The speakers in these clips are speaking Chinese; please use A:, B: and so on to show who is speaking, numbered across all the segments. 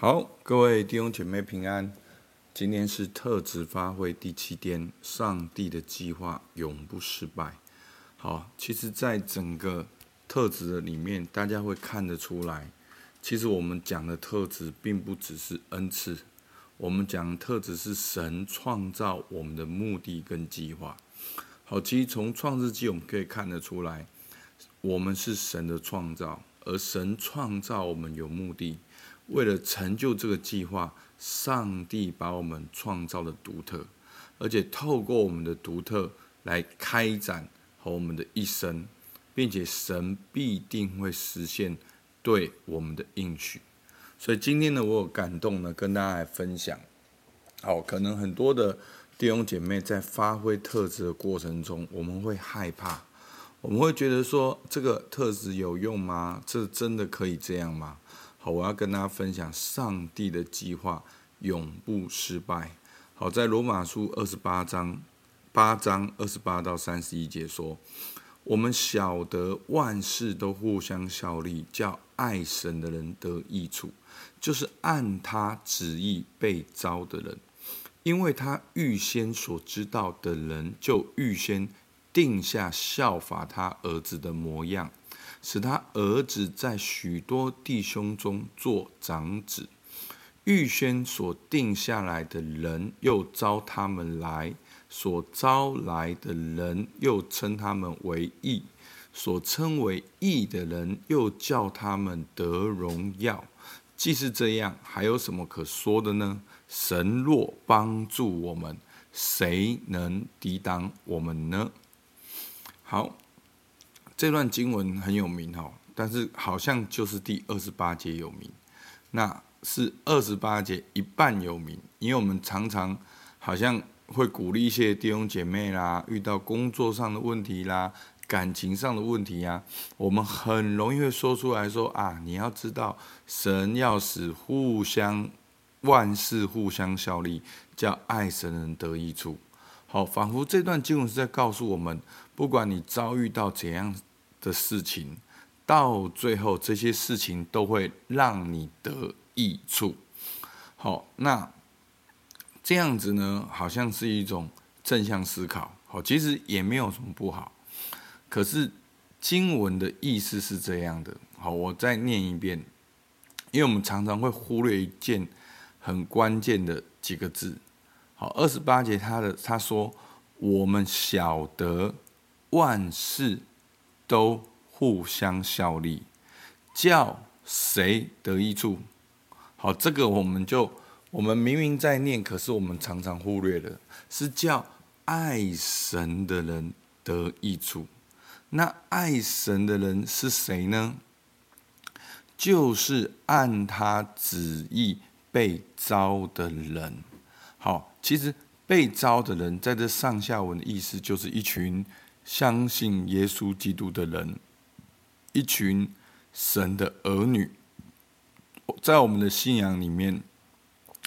A: 好，各位弟兄姐妹平安。今天是特质发挥第七天，上帝的计划永不失败。好，其实，在整个特质的里面，大家会看得出来，其实我们讲的特质，并不只是恩赐。我们讲的特质是神创造我们的目的跟计划。好，其实从创世纪我们可以看得出来，我们是神的创造，而神创造我们有目的。为了成就这个计划，上帝把我们创造的独特，而且透过我们的独特来开展和我们的一生，并且神必定会实现对我们的应许。所以今天呢，我有感动呢，跟大家来分享。好，可能很多的弟兄姐妹在发挥特质的过程中，我们会害怕，我们会觉得说，这个特质有用吗？这真的可以这样吗？好，我要跟大家分享，上帝的计划永不失败。好，在罗马书二十八章八章二十八到三十一节说，我们晓得万事都互相效力，叫爱神的人得益处，就是按他旨意被召的人，因为他预先所知道的人，就预先定下效法他儿子的模样。使他儿子在许多弟兄中做长子，预先所定下来的人，又招他们来；所招来的人，又称他们为义；所称为义的人，又叫他们得荣耀。既是这样，还有什么可说的呢？神若帮助我们，谁能抵挡我们呢？好。这段经文很有名哦，但是好像就是第二十八节有名，那是二十八节一半有名，因为我们常常好像会鼓励一些弟兄姐妹啦，遇到工作上的问题啦、感情上的问题呀，我们很容易会说出来说啊，你要知道，神要使互相万事互相效力，叫爱神人得益处。好，仿佛这段经文是在告诉我们，不管你遭遇到怎样。的事情，到最后这些事情都会让你得益处。好，那这样子呢，好像是一种正向思考。好，其实也没有什么不好。可是经文的意思是这样的。好，我再念一遍，因为我们常常会忽略一件很关键的几个字。好，二十八节他的他说：“我们晓得万事。”都互相效力，叫谁得益处？好，这个我们就我们明明在念，可是我们常常忽略了，是叫爱神的人得益处。那爱神的人是谁呢？就是按他旨意被招的人。好，其实被招的人在这上下文的意思就是一群。相信耶稣基督的人，一群神的儿女，在我们的信仰里面，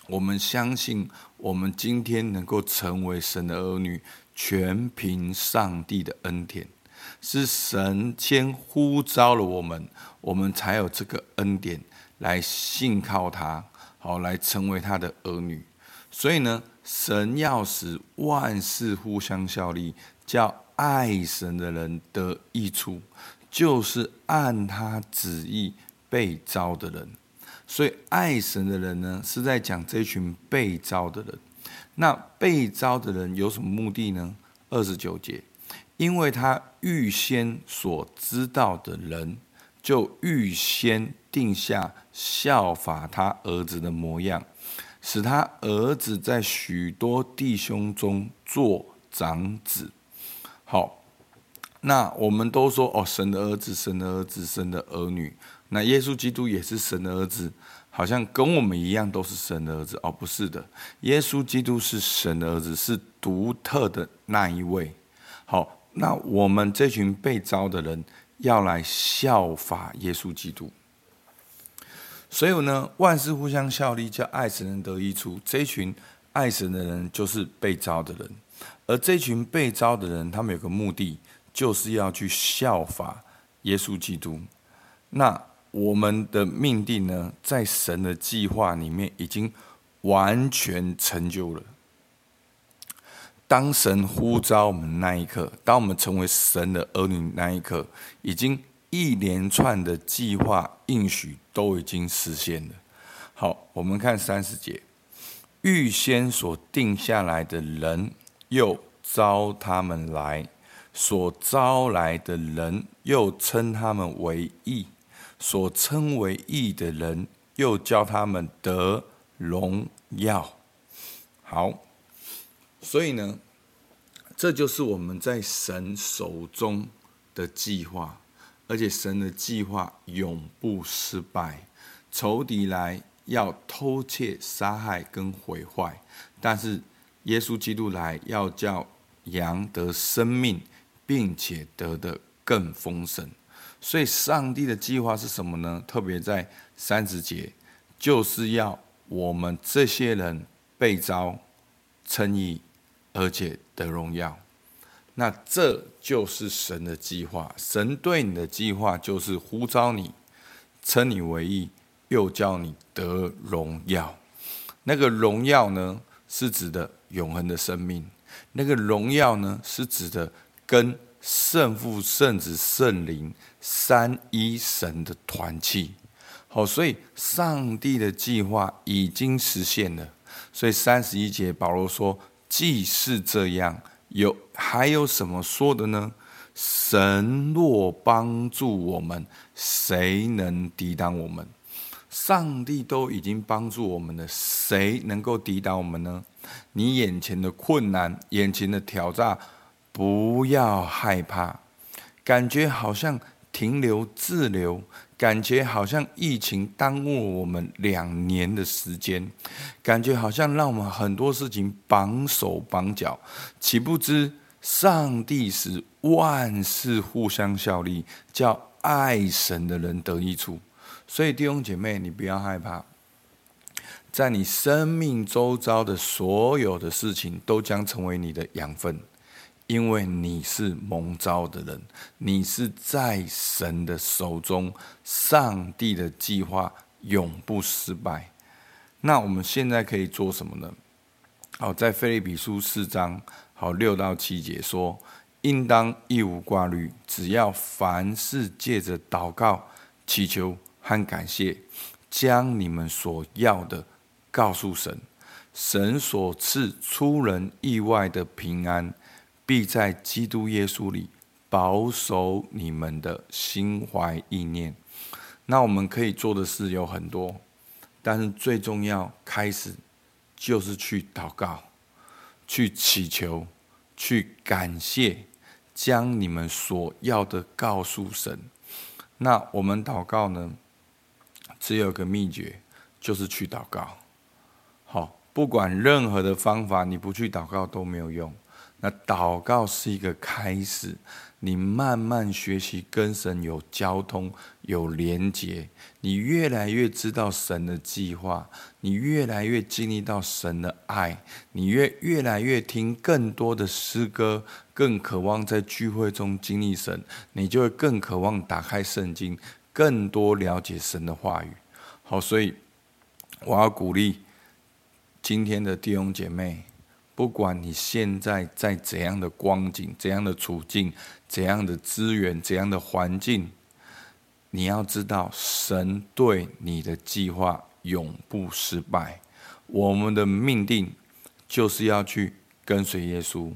A: 我们相信我们今天能够成为神的儿女，全凭上帝的恩典，是神先呼召了我们，我们才有这个恩典来信靠他，好来成为他的儿女。所以呢，神要使万事互相效力，叫。爱神的人得益处，就是按他旨意被召的人。所以爱神的人呢，是在讲这群被召的人。那被召的人有什么目的呢？二十九节，因为他预先所知道的人，就预先定下效法他儿子的模样，使他儿子在许多弟兄中做长子。好，那我们都说哦，神的儿子，神的儿子，神的儿女。那耶稣基督也是神的儿子，好像跟我们一样都是神的儿子哦，不是的，耶稣基督是神的儿子，是独特的那一位。好，那我们这群被招的人要来效法耶稣基督。所以呢，万事互相效力，叫爱神人得益处。这群爱神的人就是被招的人。而这群被招的人，他们有个目的，就是要去效法耶稣基督。那我们的命定呢，在神的计划里面已经完全成就了。当神呼召我们那一刻，当我们成为神的儿女那一刻，已经一连串的计划应许都已经实现了。好，我们看三十节，预先所定下来的人，又招他们来；所招来的人，又称他们为义；所称为义的人，又叫他们得荣耀。好，所以呢，这就是我们在神手中的计划，而且神的计划永不失败。仇敌来。要偷窃、杀害跟毁坏，但是耶稣基督来要叫羊得生命，并且得的更丰盛。所以，上帝的计划是什么呢？特别在三十节，就是要我们这些人被召称义，而且得荣耀。那这就是神的计划。神对你的计划就是呼召你，称你为义。又叫你得荣耀，那个荣耀呢，是指的永恒的生命；那个荣耀呢，是指的跟圣父、圣子、圣灵三一神的团契。好，所以上帝的计划已经实现了。所以三十一节保罗说：“既是这样，有还有什么说的呢？神若帮助我们，谁能抵挡我们？”上帝都已经帮助我们了，谁能够抵挡我们呢？你眼前的困难、眼前的挑战，不要害怕。感觉好像停留滞留，感觉好像疫情耽误了我们两年的时间，感觉好像让我们很多事情绑手绑脚。岂不知上帝使万事互相效力，叫爱神的人得益处。所以弟兄姐妹，你不要害怕，在你生命周遭的所有的事情，都将成为你的养分，因为你是蒙召的人，你是在神的手中，上帝的计划永不失败。那我们现在可以做什么呢？好，在腓立比书四章好六到七节说，应当一无挂虑，只要凡事借着祷告、祈求。和感谢，将你们所要的告诉神，神所赐出人意外的平安，必在基督耶稣里保守你们的心怀意念。那我们可以做的事有很多，但是最重要，开始就是去祷告，去祈求，去感谢，将你们所要的告诉神。那我们祷告呢？只有个秘诀，就是去祷告。好，不管任何的方法，你不去祷告都没有用。那祷告是一个开始，你慢慢学习跟神有交通、有连结，你越来越知道神的计划，你越来越经历到神的爱，你越越来越听更多的诗歌，更渴望在聚会中经历神，你就会更渴望打开圣经。更多了解神的话语，好，所以我要鼓励今天的弟兄姐妹，不管你现在在怎样的光景、怎样的处境、怎样的资源、怎样的环境，你要知道，神对你的计划永不失败。我们的命定就是要去跟随耶稣，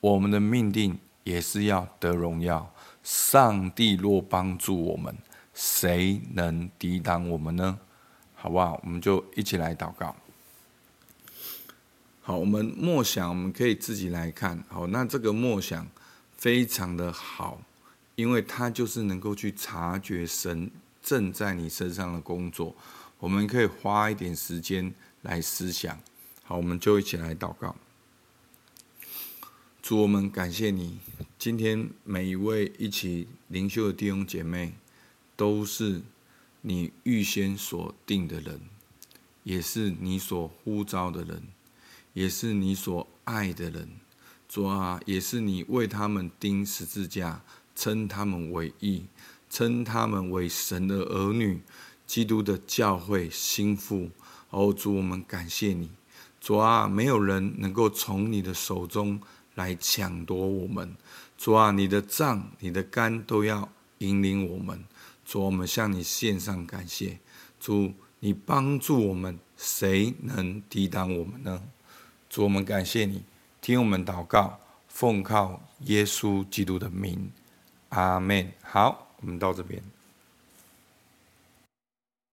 A: 我们的命定也是要得荣耀。上帝若帮助我们。谁能抵挡我们呢？好不好？我们就一起来祷告。好，我们默想，我们可以自己来看。好，那这个默想非常的好，因为它就是能够去察觉神正在你身上的工作。我们可以花一点时间来思想。好，我们就一起来祷告。主，我们感谢你，今天每一位一起灵修的弟兄姐妹。都是你预先所定的人，也是你所呼召的人，也是你所爱的人。主啊，也是你为他们钉十字架，称他们为义，称他们为神的儿女，基督的教会心腹。哦，主，我们感谢你，主啊，没有人能够从你的手中来抢夺我们。主啊，你的杖、你的竿都要引领我们。主，我们向你献上感谢。主，你帮助我们，谁能抵挡我们呢？主，我们感谢你，听我们祷告，奉靠耶稣基督的名，阿门。好，我们到这边。